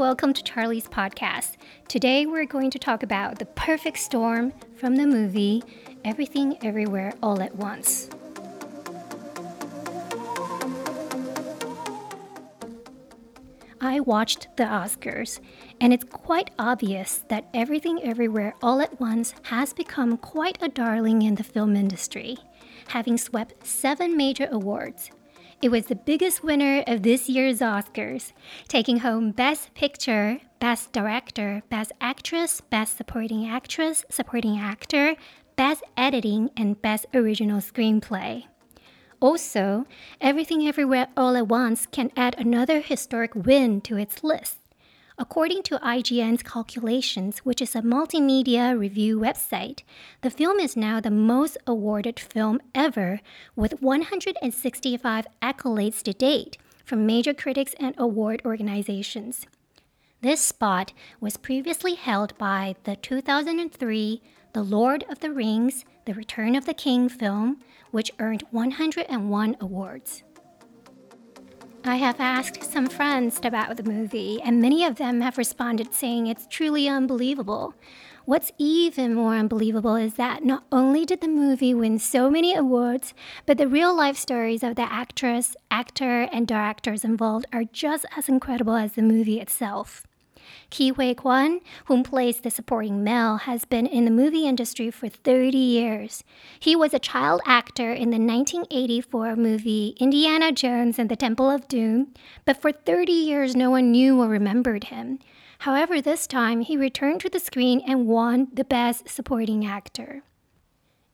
welcome to Charlie's podcast. Today we're going to talk about the perfect storm from the movie Everything Everywhere All at Once. I watched the Oscars, and it's quite obvious that Everything Everywhere All at Once has become quite a darling in the film industry, having swept seven major awards. It was the biggest winner of this year's Oscars, taking home Best Picture, Best Director, Best Actress, Best Supporting Actress, Supporting Actor, Best Editing, and Best Original Screenplay. Also, Everything Everywhere All at Once can add another historic win to its list. According to IGN's calculations, which is a multimedia review website, the film is now the most awarded film ever, with 165 accolades to date from major critics and award organizations. This spot was previously held by the 2003 The Lord of the Rings, The Return of the King film, which earned 101 awards. I have asked some friends about the movie, and many of them have responded saying it's truly unbelievable. What's even more unbelievable is that not only did the movie win so many awards, but the real life stories of the actress, actor, and directors involved are just as incredible as the movie itself. Ke Huy Quan, whom plays the supporting male, has been in the movie industry for 30 years. He was a child actor in the 1984 movie Indiana Jones and the Temple of Doom, but for 30 years no one knew or remembered him. However, this time he returned to the screen and won the Best Supporting Actor.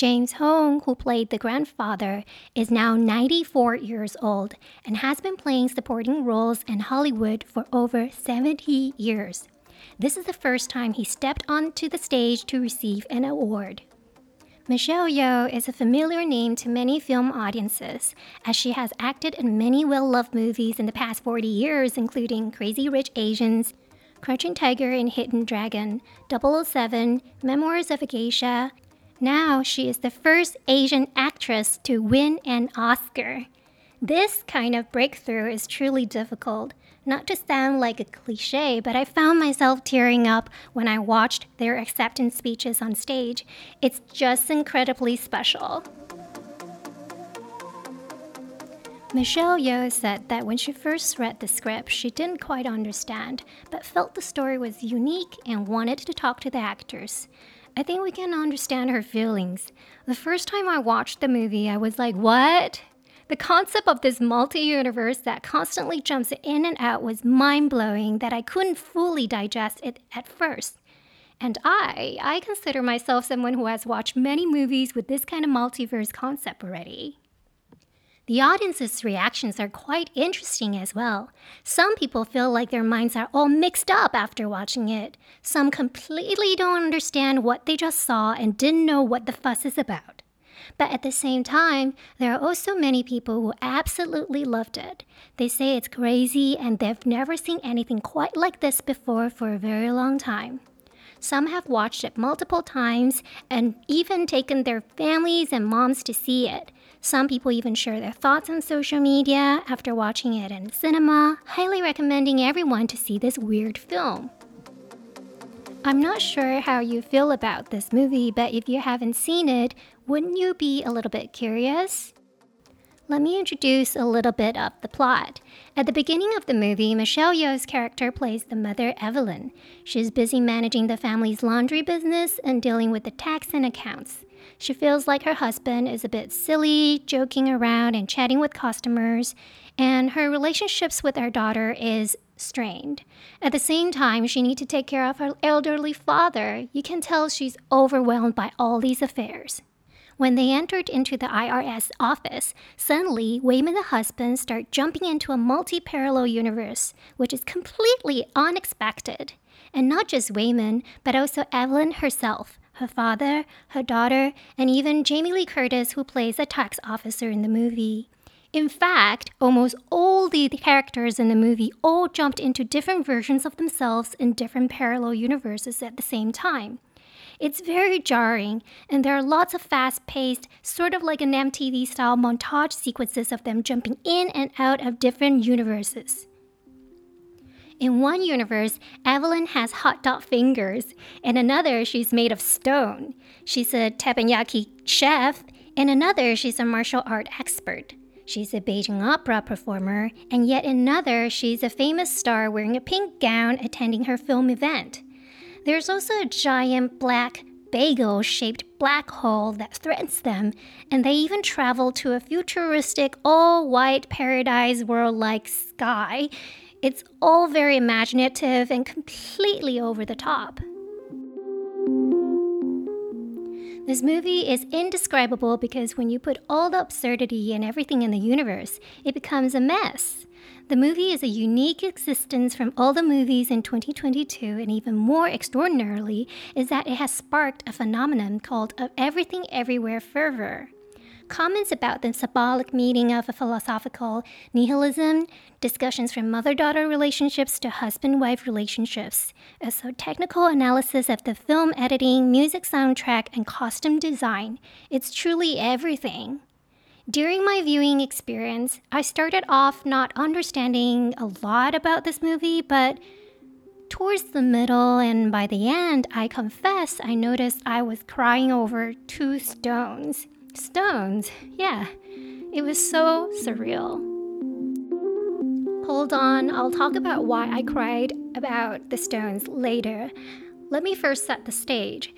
James Hong, who played the grandfather, is now 94 years old and has been playing supporting roles in Hollywood for over 70 years. This is the first time he stepped onto the stage to receive an award. Michelle Yeoh is a familiar name to many film audiences, as she has acted in many well loved movies in the past 40 years, including Crazy Rich Asians, Crouching Tiger and Hidden Dragon, 007, Memoirs of a Geisha, now she is the first Asian actress to win an Oscar. This kind of breakthrough is truly difficult. Not to sound like a cliche, but I found myself tearing up when I watched their acceptance speeches on stage. It's just incredibly special. Michelle Yeoh said that when she first read the script, she didn't quite understand, but felt the story was unique and wanted to talk to the actors. I think we can understand her feelings. The first time I watched the movie, I was like, what? The concept of this multi universe that constantly jumps in and out was mind blowing that I couldn't fully digest it at first. And I, I consider myself someone who has watched many movies with this kind of multiverse concept already. The audience's reactions are quite interesting as well. Some people feel like their minds are all mixed up after watching it. Some completely don't understand what they just saw and didn't know what the fuss is about. But at the same time, there are also many people who absolutely loved it. They say it's crazy and they've never seen anything quite like this before for a very long time. Some have watched it multiple times and even taken their families and moms to see it. Some people even share their thoughts on social media after watching it in cinema, highly recommending everyone to see this weird film. I'm not sure how you feel about this movie, but if you haven't seen it, wouldn't you be a little bit curious? Let me introduce a little bit of the plot. At the beginning of the movie, Michelle Yeoh's character plays the mother Evelyn. She's busy managing the family's laundry business and dealing with the tax and accounts. She feels like her husband is a bit silly, joking around and chatting with customers, and her relationships with her daughter is strained. At the same time, she needs to take care of her elderly father. You can tell she's overwhelmed by all these affairs. When they entered into the IRS office, suddenly Waymond and the husband start jumping into a multi-parallel universe, which is completely unexpected. And not just Waymond, but also Evelyn herself, her father, her daughter, and even Jamie Lee Curtis, who plays a tax officer in the movie. In fact, almost all the characters in the movie all jumped into different versions of themselves in different parallel universes at the same time. It's very jarring, and there are lots of fast paced, sort of like an MTV style montage sequences of them jumping in and out of different universes. In one universe, Evelyn has hot dog fingers. In another, she's made of stone. She's a teppanyaki chef. In another, she's a martial art expert. She's a Beijing opera performer, and yet another, she's a famous star wearing a pink gown attending her film event. There's also a giant black bagel shaped black hole that threatens them, and they even travel to a futuristic, all white paradise world like sky. It's all very imaginative and completely over the top. This movie is indescribable because when you put all the absurdity and everything in the universe, it becomes a mess. The movie is a unique existence from all the movies in 2022, and even more extraordinarily is that it has sparked a phenomenon called everything everywhere fervor. Comments about the symbolic meaning of a philosophical nihilism, discussions from mother daughter relationships to husband wife relationships, a so technical analysis of the film editing, music soundtrack, and costume design. It's truly everything. During my viewing experience, I started off not understanding a lot about this movie, but towards the middle and by the end, I confess I noticed I was crying over two stones. Stones, yeah. It was so surreal. Hold on, I'll talk about why I cried about the stones later. Let me first set the stage.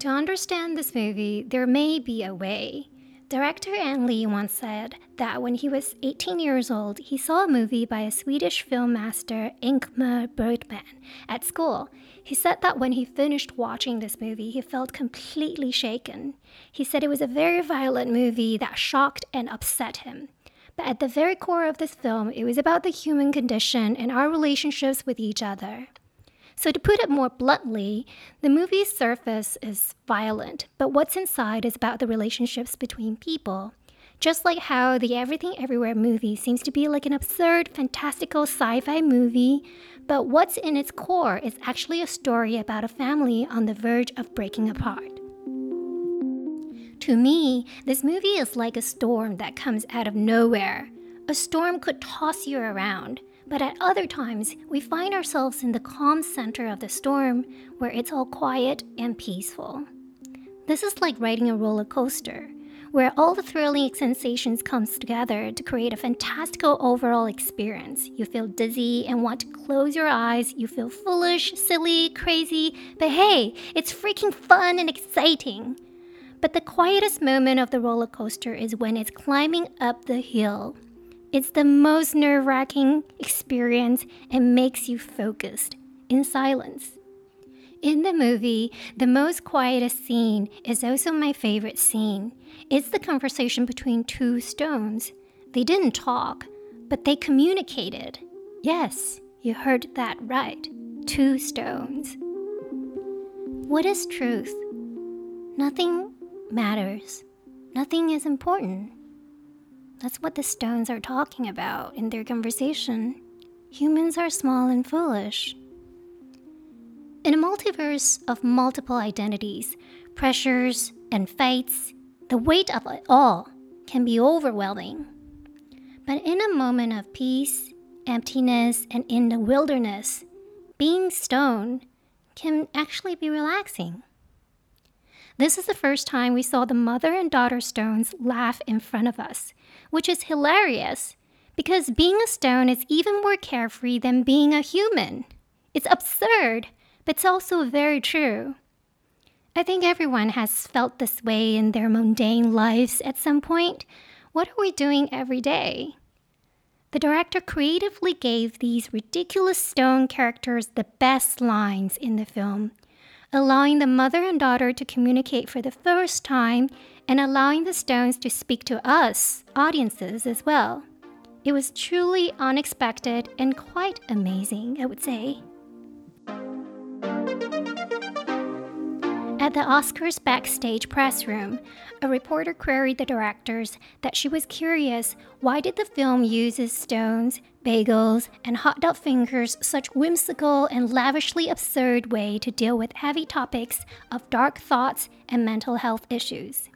To understand this movie, there may be a way. Director Ang Lee once said that when he was 18 years old, he saw a movie by a Swedish film master, Ingmar Bergman, at school. He said that when he finished watching this movie, he felt completely shaken. He said it was a very violent movie that shocked and upset him. But at the very core of this film, it was about the human condition and our relationships with each other. So, to put it more bluntly, the movie's surface is violent, but what's inside is about the relationships between people. Just like how the Everything Everywhere movie seems to be like an absurd, fantastical sci fi movie, but what's in its core is actually a story about a family on the verge of breaking apart. To me, this movie is like a storm that comes out of nowhere. A storm could toss you around, but at other times, we find ourselves in the calm center of the storm where it's all quiet and peaceful. This is like riding a roller coaster, where all the thrilling sensations comes together to create a fantastical overall experience. You feel dizzy and want to close your eyes. You feel foolish, silly, crazy, but hey, it's freaking fun and exciting. But the quietest moment of the roller coaster is when it's climbing up the hill it's the most nerve wracking experience and makes you focused in silence. In the movie, the most quietest scene is also my favorite scene. It's the conversation between two stones. They didn't talk, but they communicated. Yes, you heard that right. Two stones. What is truth? Nothing matters. Nothing is important. That's what the stones are talking about in their conversation. Humans are small and foolish. In a multiverse of multiple identities, pressures, and fights, the weight of it all can be overwhelming. But in a moment of peace, emptiness, and in the wilderness, being stone can actually be relaxing. This is the first time we saw the mother and daughter stones laugh in front of us, which is hilarious because being a stone is even more carefree than being a human. It's absurd, but it's also very true. I think everyone has felt this way in their mundane lives at some point. What are we doing every day? The director creatively gave these ridiculous stone characters the best lines in the film allowing the mother and daughter to communicate for the first time and allowing the stones to speak to us, audiences, as well. It was truly unexpected and quite amazing, I would say. At the Oscars backstage press room, a reporter queried the directors that she was curious why did the film uses stones, bagels, and hot dog fingers such whimsical and lavishly absurd way to deal with heavy topics of dark thoughts and mental health issues.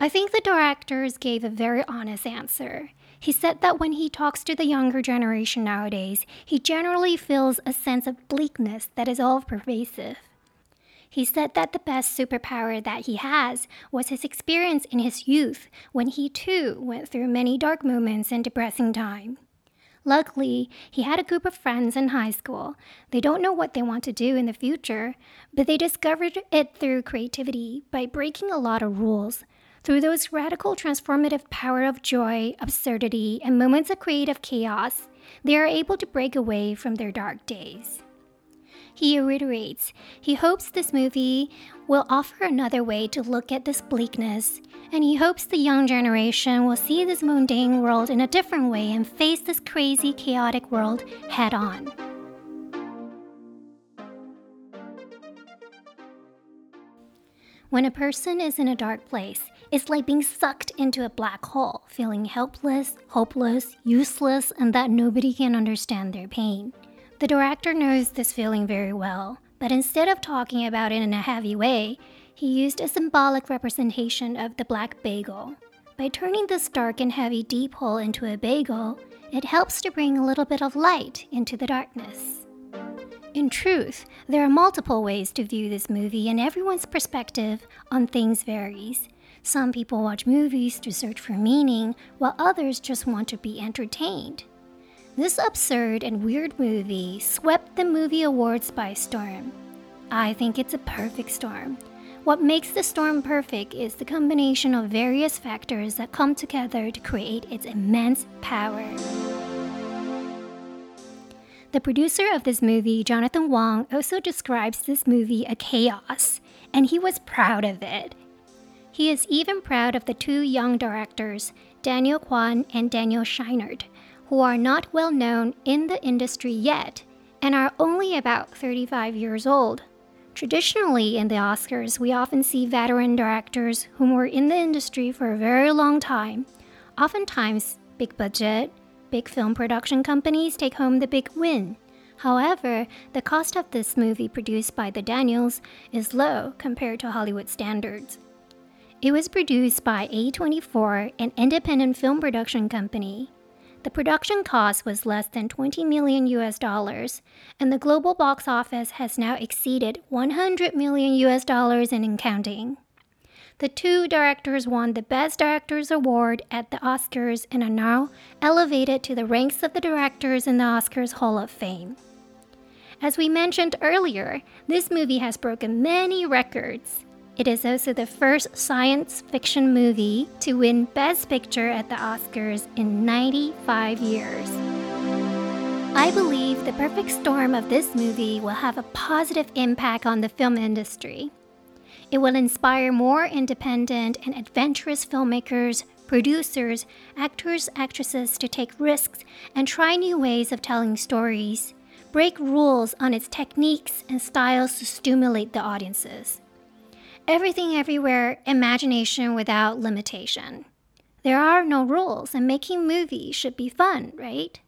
I think the directors gave a very honest answer. He said that when he talks to the younger generation nowadays, he generally feels a sense of bleakness that is all pervasive. He said that the best superpower that he has was his experience in his youth when he too went through many dark moments and depressing time. Luckily, he had a group of friends in high school. They don't know what they want to do in the future, but they discovered it through creativity by breaking a lot of rules. Through those radical transformative power of joy, absurdity, and moments of creative chaos, they are able to break away from their dark days. He reiterates he hopes this movie will offer another way to look at this bleakness, and he hopes the young generation will see this mundane world in a different way and face this crazy, chaotic world head on. When a person is in a dark place, it's like being sucked into a black hole, feeling helpless, hopeless, useless, and that nobody can understand their pain. The director knows this feeling very well, but instead of talking about it in a heavy way, he used a symbolic representation of the black bagel. By turning this dark and heavy deep hole into a bagel, it helps to bring a little bit of light into the darkness. In truth, there are multiple ways to view this movie, and everyone's perspective on things varies. Some people watch movies to search for meaning, while others just want to be entertained. This absurd and weird movie swept the movie awards by storm. I think it's a perfect storm. What makes the storm perfect is the combination of various factors that come together to create its immense power. The producer of this movie, Jonathan Wong, also describes this movie a chaos, and he was proud of it. He is even proud of the two young directors, Daniel Kwan and Daniel Scheinert, who are not well known in the industry yet and are only about 35 years old. Traditionally, in the Oscars, we often see veteran directors whom were in the industry for a very long time. Oftentimes, big budget, big film production companies take home the big win. However, the cost of this movie produced by the Daniels is low compared to Hollywood standards. It was produced by A24, an independent film production company. The production cost was less than 20 million US dollars, and the global box office has now exceeded 100 million US dollars in counting. The two directors won the Best Directors Award at the Oscars and are now elevated to the ranks of the directors in the Oscars Hall of Fame. As we mentioned earlier, this movie has broken many records, it is also the first science fiction movie to win Best Picture at the Oscars in 95 years. I believe the perfect storm of this movie will have a positive impact on the film industry. It will inspire more independent and adventurous filmmakers, producers, actors, actresses to take risks and try new ways of telling stories, break rules on its techniques and styles to stimulate the audiences. Everything everywhere, imagination without limitation. There are no rules, and making movies should be fun, right?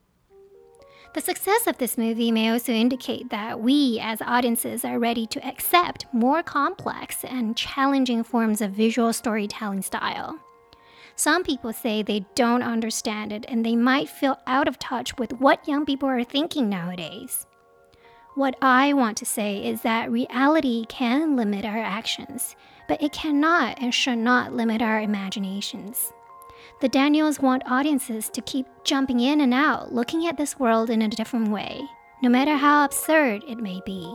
The success of this movie may also indicate that we, as audiences, are ready to accept more complex and challenging forms of visual storytelling style. Some people say they don't understand it and they might feel out of touch with what young people are thinking nowadays. What I want to say is that reality can limit our actions, but it cannot and should not limit our imaginations. The Daniels want audiences to keep jumping in and out, looking at this world in a different way, no matter how absurd it may be.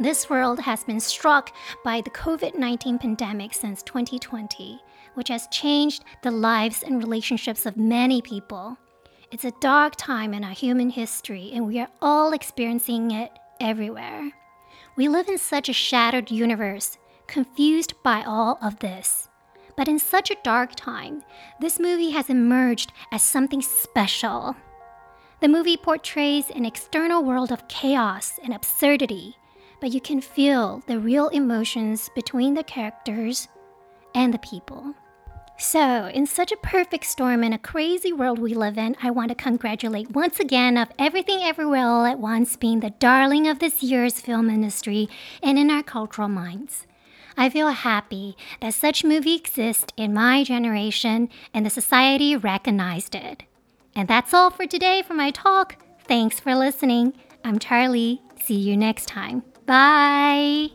This world has been struck by the COVID 19 pandemic since 2020 which has changed the lives and relationships of many people. It's a dark time in our human history, and we are all experiencing it everywhere. We live in such a shattered universe, confused by all of this. But in such a dark time, this movie has emerged as something special. The movie portrays an external world of chaos and absurdity, but you can feel the real emotions between the characters and the people. So, in such a perfect storm and a crazy world we live in, I want to congratulate once again of Everything Everywhere All at Once being the darling of this year's film industry and in our cultural minds. I feel happy that such movie exists in my generation and the society recognized it. And that's all for today for my talk. Thanks for listening. I'm Charlie. See you next time. Bye.